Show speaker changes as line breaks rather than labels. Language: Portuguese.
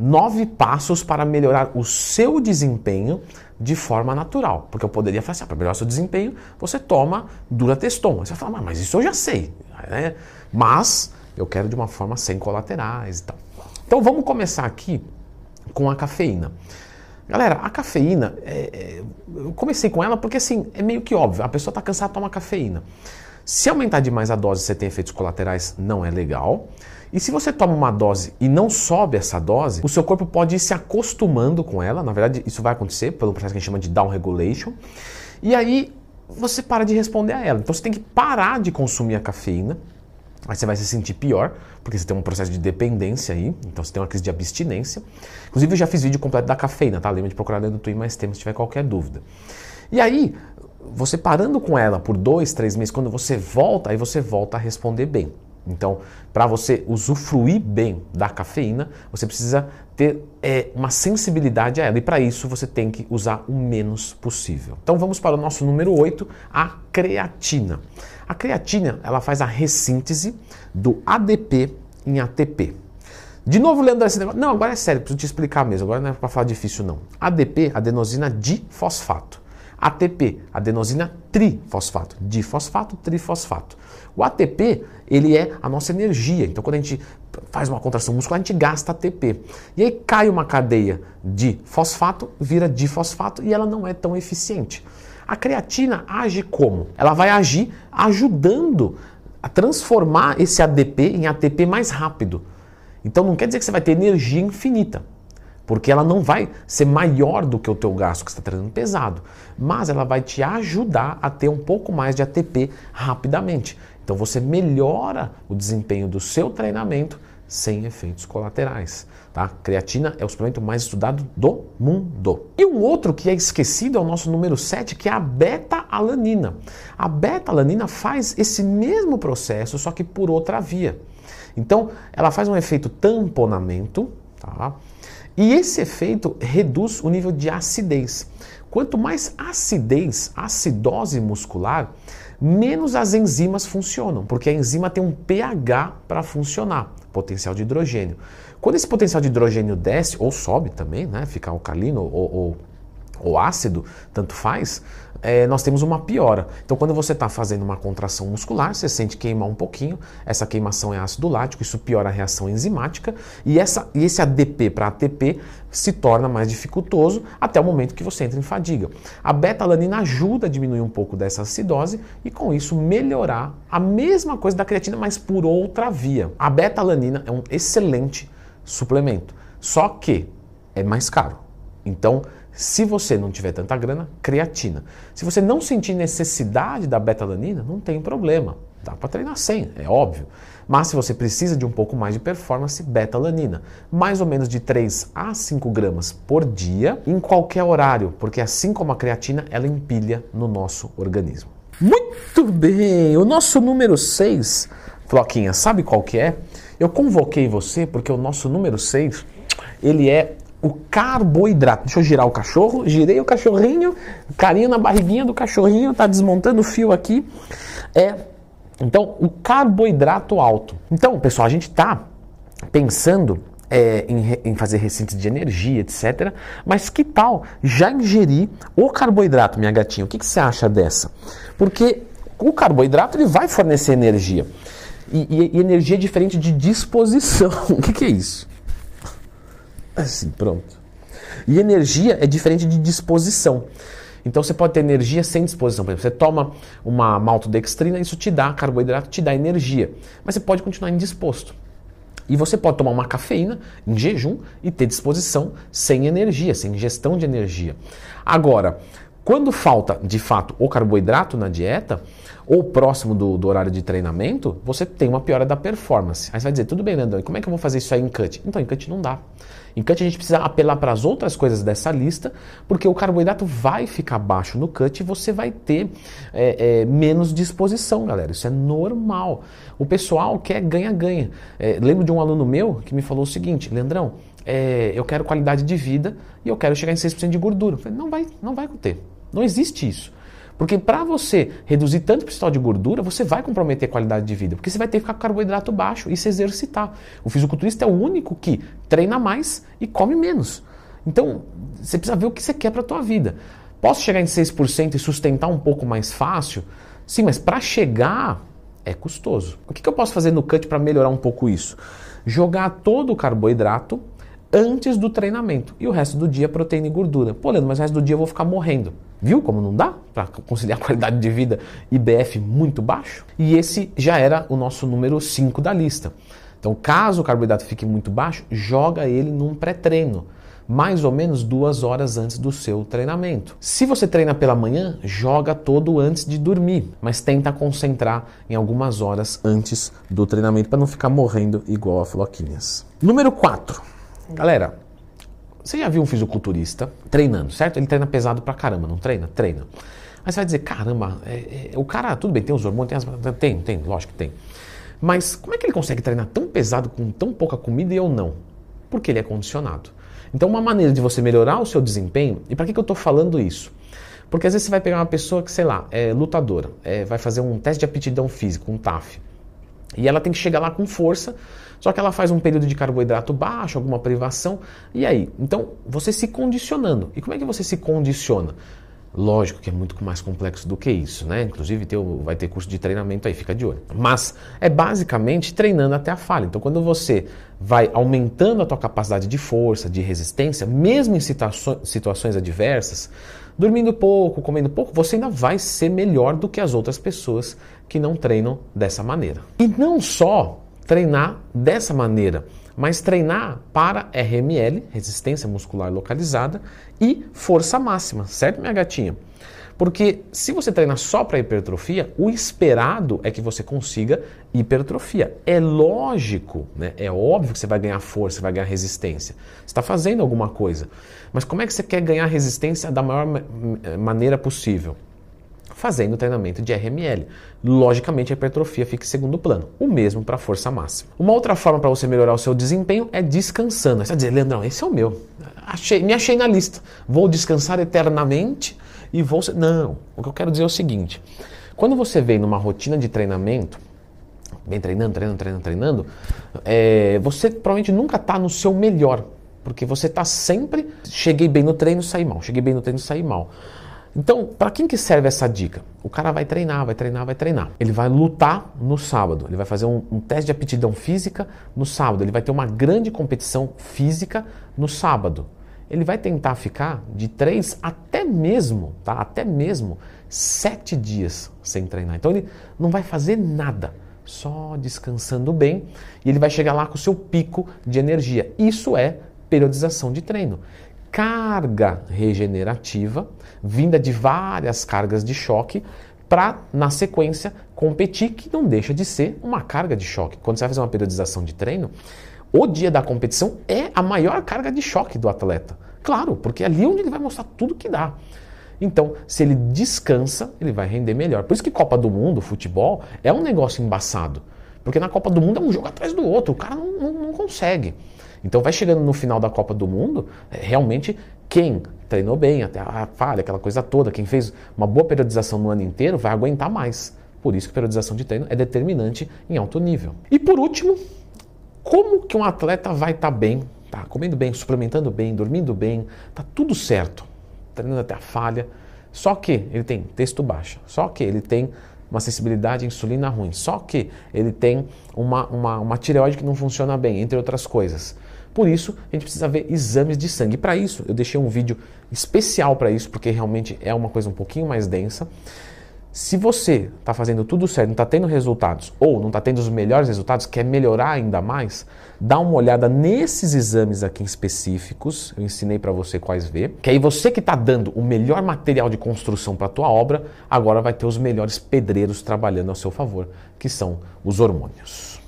nove passos para melhorar o seu desempenho de forma natural. Porque eu poderia falar assim, ah, para melhorar seu desempenho, você toma Durateston. Você vai falar, mas isso eu já sei. Né? Mas eu quero de uma forma sem colaterais e tal. Então vamos começar aqui com a cafeína. Galera, a cafeína, é, é, eu comecei com ela porque assim, é meio que óbvio, a pessoa está cansada de tomar cafeína. Se aumentar demais a dose você tem efeitos colaterais, não é legal. E se você toma uma dose e não sobe essa dose, o seu corpo pode ir se acostumando com ela. Na verdade, isso vai acontecer pelo processo que a gente chama de down regulation. E aí você para de responder a ela. Então você tem que parar de consumir a cafeína. Aí você vai se sentir pior, porque você tem um processo de dependência aí, então você tem uma crise de abstinência. Inclusive, eu já fiz vídeo completo da cafeína, tá? Lembra de procurar dentro do Twin mais tempo se tiver qualquer dúvida. E aí, você parando com ela por dois, três meses, quando você volta, aí você volta a responder bem. Então, para você usufruir bem da cafeína, você precisa ter é, uma sensibilidade a ela. E para isso você tem que usar o menos possível. Então vamos para o nosso número 8, a creatina. A creatina ela faz a ressíntese do ADP em ATP. De novo, Leandro, esse negócio. Não, agora é sério, preciso te explicar mesmo. Agora não é para falar difícil, não. ADP, adenosina difosfato. ATP, adenosina trifosfato, difosfato, trifosfato. O ATP, ele é a nossa energia. Então, quando a gente faz uma contração muscular, a gente gasta ATP. E aí cai uma cadeia de fosfato, vira difosfato e ela não é tão eficiente. A creatina age como? Ela vai agir ajudando a transformar esse ADP em ATP mais rápido. Então não quer dizer que você vai ter energia infinita porque ela não vai ser maior do que o teu gasto que está treinando pesado, mas ela vai te ajudar a ter um pouco mais de ATP rapidamente. Então você melhora o desempenho do seu treinamento sem efeitos colaterais. Tá? Creatina é o suplemento mais estudado do mundo. E um outro que é esquecido é o nosso número 7, que é a beta-alanina. A beta-alanina faz esse mesmo processo, só que por outra via. Então, ela faz um efeito tamponamento, tá? E esse efeito reduz o nível de acidez. Quanto mais acidez, acidose muscular, menos as enzimas funcionam, porque a enzima tem um pH para funcionar, potencial de hidrogênio. Quando esse potencial de hidrogênio desce, ou sobe também, né, fica alcalino ou, ou, ou ácido, tanto faz, é, nós temos uma piora. Então, quando você está fazendo uma contração muscular, você sente queimar um pouquinho, essa queimação é ácido lático, isso piora a reação enzimática, e, essa, e esse ADP para ATP se torna mais dificultoso até o momento que você entra em fadiga. A beta-alanina ajuda a diminuir um pouco dessa acidose e, com isso, melhorar a mesma coisa da creatina, mas por outra via. A beta-alanina é um excelente suplemento, só que é mais caro. Então, se você não tiver tanta grana, creatina. Se você não sentir necessidade da betalanina, não tem problema. Dá para treinar sem, é óbvio. Mas se você precisa de um pouco mais de performance, betalanina. Mais ou menos de 3 a 5 gramas por dia, em qualquer horário, porque assim como a creatina, ela empilha no nosso organismo. Muito bem! O nosso número 6, Floquinha, sabe qual que é? Eu convoquei você porque o nosso número 6, ele é o carboidrato. Deixa eu girar o cachorro. Girei o cachorrinho, carinho na barriguinha do cachorrinho, tá desmontando o fio aqui. É, então, o carboidrato alto. Então, pessoal, a gente está pensando é, em, em, fazer recintos de energia, etc. Mas que tal já ingerir o carboidrato, minha gatinha? O que, que você acha dessa? Porque o carboidrato ele vai fornecer energia. E, e, e energia é diferente de disposição. O que, que é isso? Assim, pronto. E energia é diferente de disposição. Então você pode ter energia sem disposição. Por exemplo, você toma uma maltodextrina, isso te dá carboidrato, te dá energia. Mas você pode continuar indisposto. E você pode tomar uma cafeína em jejum e ter disposição sem energia, sem ingestão de energia. Agora, quando falta de fato o carboidrato na dieta, ou próximo do, do, horário de treinamento, você tem uma piora da performance. Aí você vai dizer, tudo bem, Leandro, como é que eu vou fazer isso aí em cut? Então, em cut não dá. Em cut a gente precisa apelar para as outras coisas dessa lista, porque o carboidrato vai ficar baixo no cut e você vai ter é, é, menos disposição, galera. Isso é normal. O pessoal quer ganha-ganha. É, lembro de um aluno meu que me falou o seguinte, Leandrão, é, eu quero qualidade de vida e eu quero chegar em 6% de gordura. Eu falei, não vai, não vai ter. Não existe isso. Porque para você reduzir tanto o percentual de gordura, você vai comprometer a qualidade de vida, porque você vai ter que ficar com carboidrato baixo e se exercitar. O fisiculturista é o único que treina mais e come menos. Então, você precisa ver o que você quer para a tua vida. Posso chegar em 6% e sustentar um pouco mais fácil? Sim, mas para chegar é custoso. O que, que eu posso fazer no cut para melhorar um pouco isso? Jogar todo o carboidrato antes do treinamento e o resto do dia proteína e gordura. Pô, Leandro, mas o resto do dia eu vou ficar morrendo. Viu como não dá para conciliar qualidade de vida e BF muito baixo? E esse já era o nosso número 5 da lista. Então, caso o carboidrato fique muito baixo, joga ele num pré-treino, mais ou menos duas horas antes do seu treinamento. Se você treina pela manhã, joga todo antes de dormir, mas tenta concentrar em algumas horas antes do treinamento para não ficar morrendo igual a floquinhas. Número 4. Galera, você já viu um fisiculturista treinando, certo? Ele treina pesado pra caramba, não treina? Treina. Aí você vai dizer, caramba, é, é, o cara, tudo bem, tem os hormônios, tem, as, tem, tem, lógico que tem. Mas como é que ele consegue treinar tão pesado com tão pouca comida e eu não? Porque ele é condicionado. Então, uma maneira de você melhorar o seu desempenho, e para que, que eu estou falando isso? Porque às vezes você vai pegar uma pessoa que, sei lá, é lutadora, é, vai fazer um teste de aptidão física, um TAF, e ela tem que chegar lá com força, só que ela faz um período de carboidrato baixo, alguma privação, e aí? Então, você se condicionando. E como é que você se condiciona? Lógico que é muito mais complexo do que isso, né? Inclusive vai ter curso de treinamento aí, fica de olho. Mas é basicamente treinando até a falha. Então, quando você vai aumentando a tua capacidade de força, de resistência, mesmo em situações adversas, dormindo pouco, comendo pouco, você ainda vai ser melhor do que as outras pessoas que não treinam dessa maneira. E não só treinar dessa maneira, mas treinar para RML, resistência muscular localizada, e força máxima, certo, minha gatinha? Porque se você treinar só para hipertrofia, o esperado é que você consiga hipertrofia. É lógico, né? é óbvio que você vai ganhar força, vai ganhar resistência. Você está fazendo alguma coisa. Mas como é que você quer ganhar resistência da maior maneira possível? Fazendo treinamento de RML. Logicamente, a hipertrofia fica em segundo plano. O mesmo para a força máxima. Uma outra forma para você melhorar o seu desempenho é descansando. Você vai dizer, Leandrão, esse é o meu. Achei, me achei na lista. Vou descansar eternamente e vou. Não. O que eu quero dizer é o seguinte: quando você vem numa rotina de treinamento, vem treinando, treinando, treinando, treinando, é, você provavelmente nunca está no seu melhor. Porque você está sempre. Cheguei bem no treino, saí mal. Cheguei bem no treino, saí mal. Então, para quem que serve essa dica? O cara vai treinar, vai treinar, vai treinar. Ele vai lutar no sábado, ele vai fazer um, um, teste de aptidão física no sábado, ele vai ter uma grande competição física no sábado. Ele vai tentar ficar de três até mesmo, tá? Até mesmo sete dias sem treinar. Então ele não vai fazer nada, só descansando bem e ele vai chegar lá com o seu pico de energia. Isso é periodização de treino carga regenerativa vinda de várias cargas de choque para, na sequência, competir, que não deixa de ser uma carga de choque. Quando você vai fazer uma periodização de treino, o dia da competição é a maior carga de choque do atleta. Claro, porque é ali onde ele vai mostrar tudo que dá. Então, se ele descansa, ele vai render melhor. Por isso que Copa do Mundo, futebol, é um negócio embaçado. Porque na Copa do Mundo é um jogo atrás do outro, o cara não, não, não consegue. Então vai chegando no final da Copa do Mundo, é, realmente quem treinou bem, até a falha, aquela coisa toda, quem fez uma boa periodização no ano inteiro vai aguentar mais. Por isso que periodização de treino é determinante em alto nível. E por último, como que um atleta vai estar tá bem, tá comendo bem, suplementando bem, dormindo bem, tá tudo certo, treinando até a falha, só que ele tem texto baixo, só que ele tem uma sensibilidade à insulina ruim, só que ele tem uma, uma, uma tireoide que não funciona bem, entre outras coisas. Por isso, a gente precisa ver exames de sangue. Para isso, eu deixei um vídeo especial para isso, porque realmente é uma coisa um pouquinho mais densa. Se você está fazendo tudo certo, não está tendo resultados, ou não está tendo os melhores resultados, quer melhorar ainda mais, dá uma olhada nesses exames aqui específicos, eu ensinei para você quais ver, que aí você que está dando o melhor material de construção para a tua obra, agora vai ter os melhores pedreiros trabalhando ao seu favor, que são os hormônios.